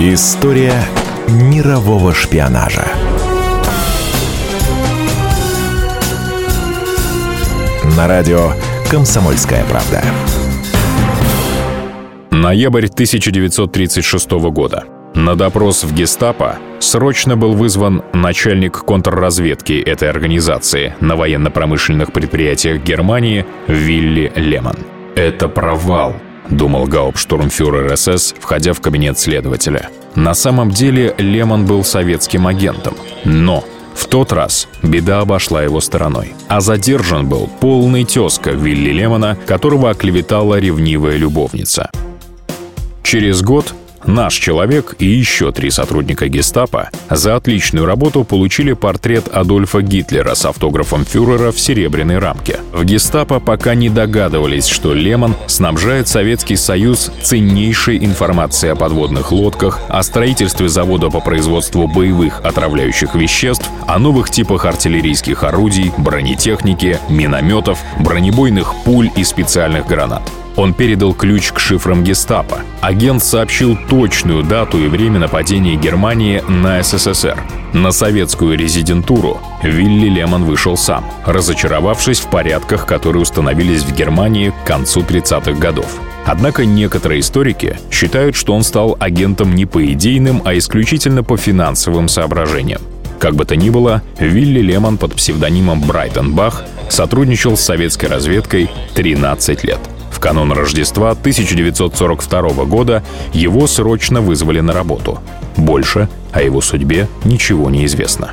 История мирового шпионажа. На радио «Комсомольская правда». Ноябрь 1936 года. На допрос в гестапо срочно был вызван начальник контрразведки этой организации на военно-промышленных предприятиях Германии Вилли Лемон. «Это провал», — думал гауптштурмфюрер СС, входя в кабинет следователя. На самом деле Лемон был советским агентом. Но в тот раз беда обошла его стороной. А задержан был полный тезка Вилли Лемона, которого оклеветала ревнивая любовница. Через год Наш человек и еще три сотрудника гестапо за отличную работу получили портрет Адольфа Гитлера с автографом фюрера в серебряной рамке. В гестапо пока не догадывались, что Лемон снабжает Советский Союз ценнейшей информацией о подводных лодках, о строительстве завода по производству боевых отравляющих веществ, о новых типах артиллерийских орудий, бронетехники, минометов, бронебойных пуль и специальных гранат. Он передал ключ к шифрам гестапо. Агент сообщил точную дату и время нападения Германии на СССР. На советскую резидентуру Вилли Лемон вышел сам, разочаровавшись в порядках, которые установились в Германии к концу 30-х годов. Однако некоторые историки считают, что он стал агентом не по идейным, а исключительно по финансовым соображениям. Как бы то ни было, Вилли Лемон под псевдонимом Брайтон Бах сотрудничал с советской разведкой 13 лет – в канун Рождества 1942 года его срочно вызвали на работу. Больше о его судьбе ничего не известно.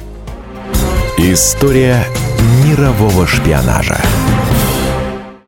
История мирового шпионажа.